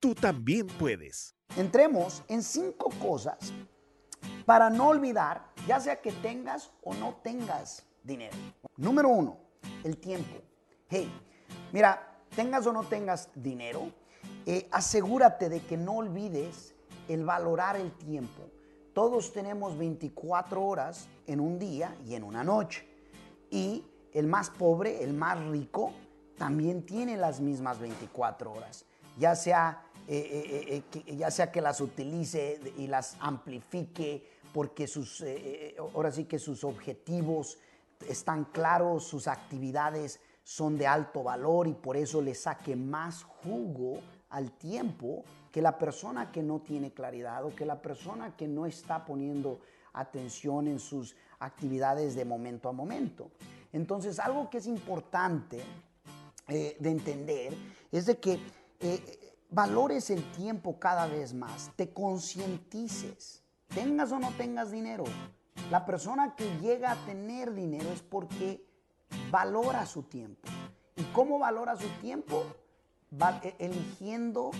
tú también puedes. Entremos en cinco cosas para no olvidar, ya sea que tengas o no tengas dinero. Número uno, el tiempo. Hey, mira, tengas o no tengas dinero, eh, asegúrate de que no olvides el valorar el tiempo. Todos tenemos 24 horas en un día y en una noche. Y el más pobre, el más rico, también tiene las mismas 24 horas, ya sea, eh, eh, eh, que, ya sea que las utilice y las amplifique porque sus, ahora sí que sus objetivos están claros, sus actividades son de alto valor y por eso le saque más jugo al tiempo que la persona que no tiene claridad o que la persona que no está poniendo atención en sus actividades de momento a momento. Entonces, algo que es importante de entender es de que valores el tiempo cada vez más, te concientices, tengas o no tengas dinero. La persona que llega a tener dinero es porque valora su tiempo. ¿Y cómo valora su tiempo? Va e, eligiendo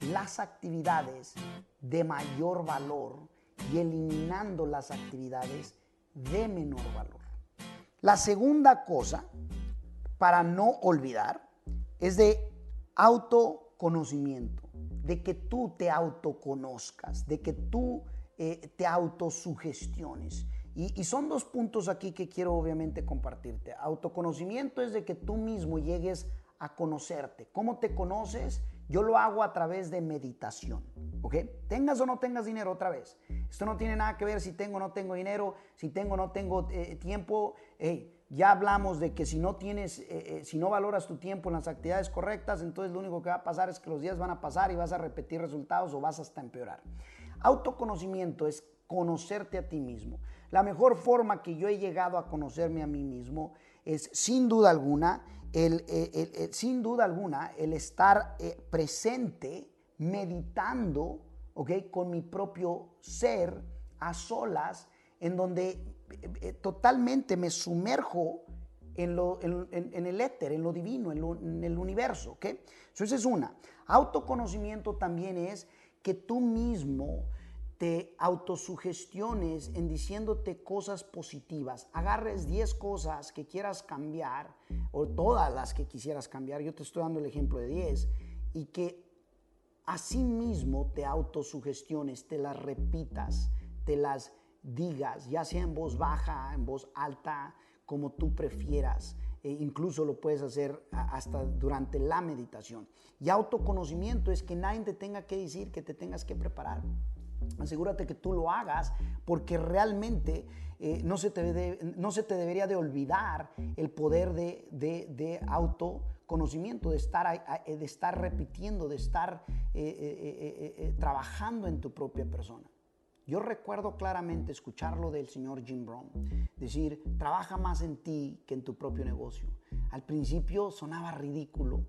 las actividades de mayor valor y eliminando las actividades de menor valor. La segunda cosa para no olvidar es de autoconocimiento, de que tú te autoconozcas, de que tú eh, te autosugestiones. Y, y son dos puntos aquí que quiero obviamente compartirte. Autoconocimiento es de que tú mismo llegues a conocerte. ¿Cómo te conoces? Yo lo hago a través de meditación, ¿ok? Tengas o no tengas dinero otra vez. Esto no tiene nada que ver si tengo o no tengo dinero, si tengo o no tengo eh, tiempo. Hey, ya hablamos de que si no tienes, eh, eh, si no valoras tu tiempo en las actividades correctas, entonces lo único que va a pasar es que los días van a pasar y vas a repetir resultados o vas hasta empeorar. Autoconocimiento es conocerte a ti mismo. La mejor forma que yo he llegado a conocerme a mí mismo es sin duda alguna el, sin duda alguna el estar eh, presente meditando, ¿ok? Con mi propio ser a solas, en donde eh, totalmente me sumerjo en, lo, en, el éter, en lo divino, en, el universo. ¿ok? Eso es una. Autoconocimiento también es que tú mismo te autosugestiones en diciéndote cosas positivas. Agarres 10 cosas que quieras cambiar o todas las que quisieras cambiar. Yo te estoy dando el ejemplo de 10 y que así mismo te autosugestiones, te las repitas, te las digas, ya sea en voz baja, en voz alta, como tú prefieras. E incluso lo puedes hacer hasta durante la meditación. Y autoconocimiento es que nadie te tenga que decir que te tengas que preparar. Asegúrate que tú lo hagas porque realmente eh, no, se te no, se te debería de olvidar el poder de, de, autoconocimiento, de estar, de estar repitiendo, de estar eh, eh, trabajando en tu propia persona. Yo recuerdo claramente escucharlo del señor Jim Brown, decir, trabaja más en ti que en tu propio negocio. Al principio sonaba ridículo,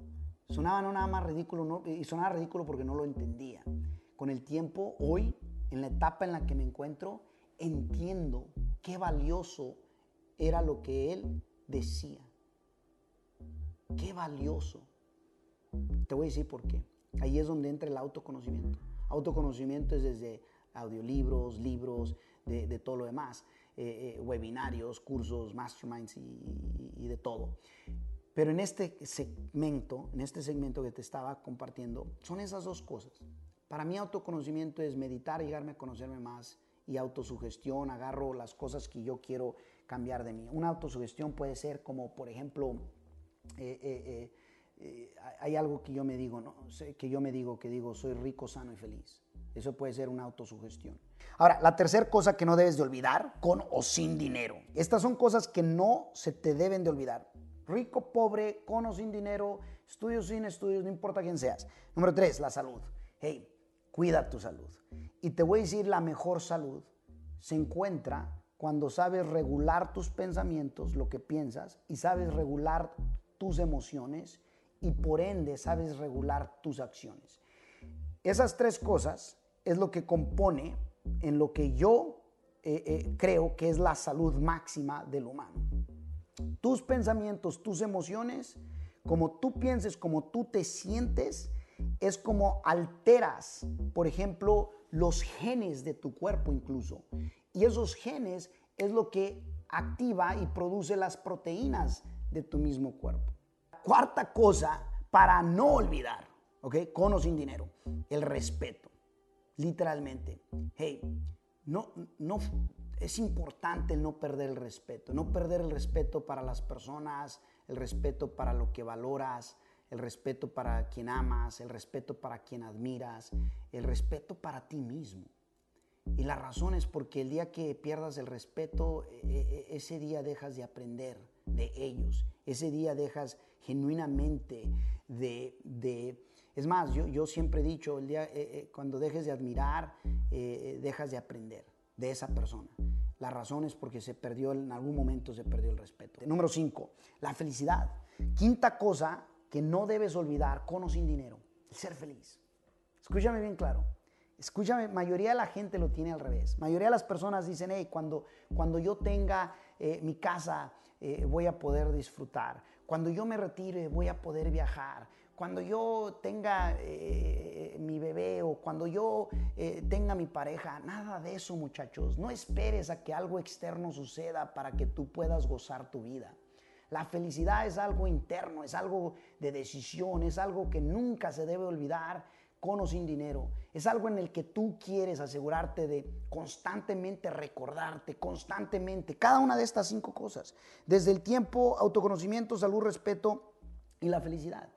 sonaba no nada más ridículo, y sonaba ridículo porque no lo entendía. Con el tiempo, hoy, en la etapa en la que me encuentro, entiendo qué valioso era lo que él decía. Qué valioso. Te voy a decir por qué. Ahí es donde entra el autoconocimiento. Autoconocimiento es desde audiolibros, libros, de, todo lo demás, eh, eh, webinarios, cursos, masterminds y, de todo. Pero en este segmento, en este segmento que te estaba compartiendo, son esas dos cosas. Para mí autoconocimiento es meditar, llegarme a conocerme más y autosugestión, agarro las cosas que yo quiero cambiar de mí. Una autosugestión puede ser como, por ejemplo, eh, hay algo que yo me digo, ¿no? que yo me digo, que digo, soy rico, sano y feliz. Eso puede ser una autosugestión. Ahora, la tercera cosa que no debes de olvidar, con o sin dinero. Estas son cosas que no se te deben de olvidar. Rico, pobre, con o sin dinero, estudios, sin estudios, no importa quién seas. Número tres, la salud. Hey, cuida tu salud. Y te voy a decir, la mejor salud se encuentra cuando sabes regular tus pensamientos, lo que piensas, y sabes regular tus emociones y por ende sabes regular tus acciones. Esas tres cosas es lo que compone en lo que yo eh, eh, creo que es la salud máxima del humano. Tus pensamientos, tus emociones, como tú pienses, como tú te sientes, es como alteras, por ejemplo, los genes de tu cuerpo incluso. Y esos genes es lo que activa y produce las proteínas de tu mismo cuerpo. Cuarta cosa para no olvidar, ¿ok? Con o sin dinero, el respeto. Literalmente. Hey, no, no, es importante no perder el respeto, no perder el respeto para las personas, el respeto para lo que valoras, el respeto para quien amas, el respeto para quien admiras, el respeto para ti mismo. Y la razón es porque el día que pierdas el respeto, e, e, e, ese día dejas de aprender de ellos, ese día dejas genuinamente de... es más, yo, yo, siempre he dicho, el día, cuando dejes de admirar, dejas de aprender de esa persona. La razón es porque se perdió, en algún momento se perdió el respeto. Número 5, la felicidad. Quinta cosa que no debes olvidar con o sin dinero, el ser feliz. Escúchame bien claro. Escúchame, mayoría de la gente lo tiene al revés. Mayoría de las personas dicen, hey, cuando, cuando yo tenga eh, mi casa eh, voy a poder disfrutar. Cuando yo me retire voy a poder viajar. Cuando yo tenga eh, mi bebé o cuando yo tenga mi pareja, nada de eso muchachos. No esperes a que algo externo suceda para que tú puedas gozar tu vida. La felicidad es algo interno, es algo de decisión, es algo que nunca se debe olvidar con o sin dinero. Es algo en el que tú quieres asegurarte de constantemente recordarte, constantemente, cada una de estas cinco cosas. Desde el tiempo, autoconocimiento, salud, respeto y la felicidad.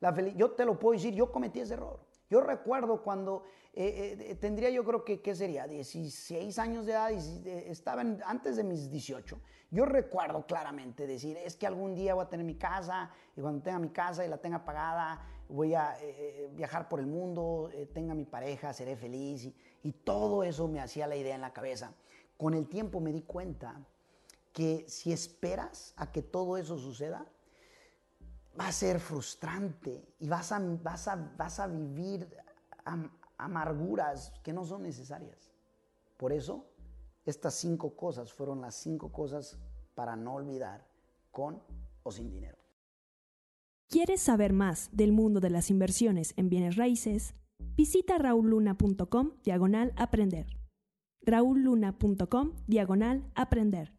La yo te lo puedo decir, yo cometí ese error. Yo recuerdo cuando eh, eh, tendría yo creo que, ¿qué sería? 16 años de edad, estaba antes de mis 18. Yo recuerdo claramente decir, es que algún día voy a tener mi casa y cuando tenga mi casa y la tenga pagada, voy a eh, viajar por el mundo, tenga mi pareja, seré feliz y todo eso me hacía la idea en la cabeza. Con el tiempo me di cuenta que si esperas a que todo eso suceda, va a ser frustrante y vas a, vas a, vas a vivir amarguras que no son necesarias. Por eso, estas cinco cosas fueron las cinco cosas para no olvidar con o sin dinero. ¿Quieres saber más del mundo de las inversiones en bienes raíces? Visita rauluna.com diagonal aprender. rauluna.com diagonal aprender.